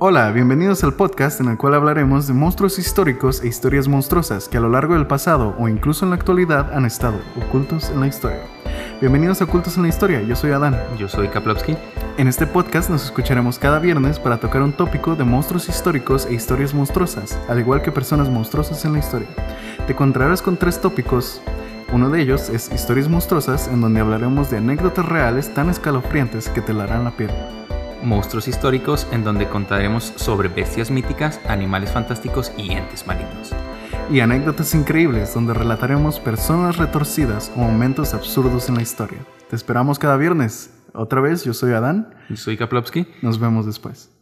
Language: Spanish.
Hola, bienvenidos al podcast en el cual hablaremos de monstruos históricos e historias monstruosas que a lo largo del pasado o incluso en la actualidad han estado ocultos en la historia. Bienvenidos a Ocultos en la Historia, yo soy Adán. Yo soy Kaplowski. En este podcast nos escucharemos cada viernes para tocar un tópico de monstruos históricos e historias monstruosas, al igual que personas monstruosas en la historia. Te encontrarás con tres tópicos. Uno de ellos es historias monstruosas, en donde hablaremos de anécdotas reales tan escalofriantes que te la harán la piel. Monstruos históricos en donde contaremos sobre bestias míticas, animales fantásticos y entes malignos. Y anécdotas increíbles donde relataremos personas retorcidas o momentos absurdos en la historia. Te esperamos cada viernes. Otra vez, yo soy Adán. Yo soy Kaplowski. Nos vemos después.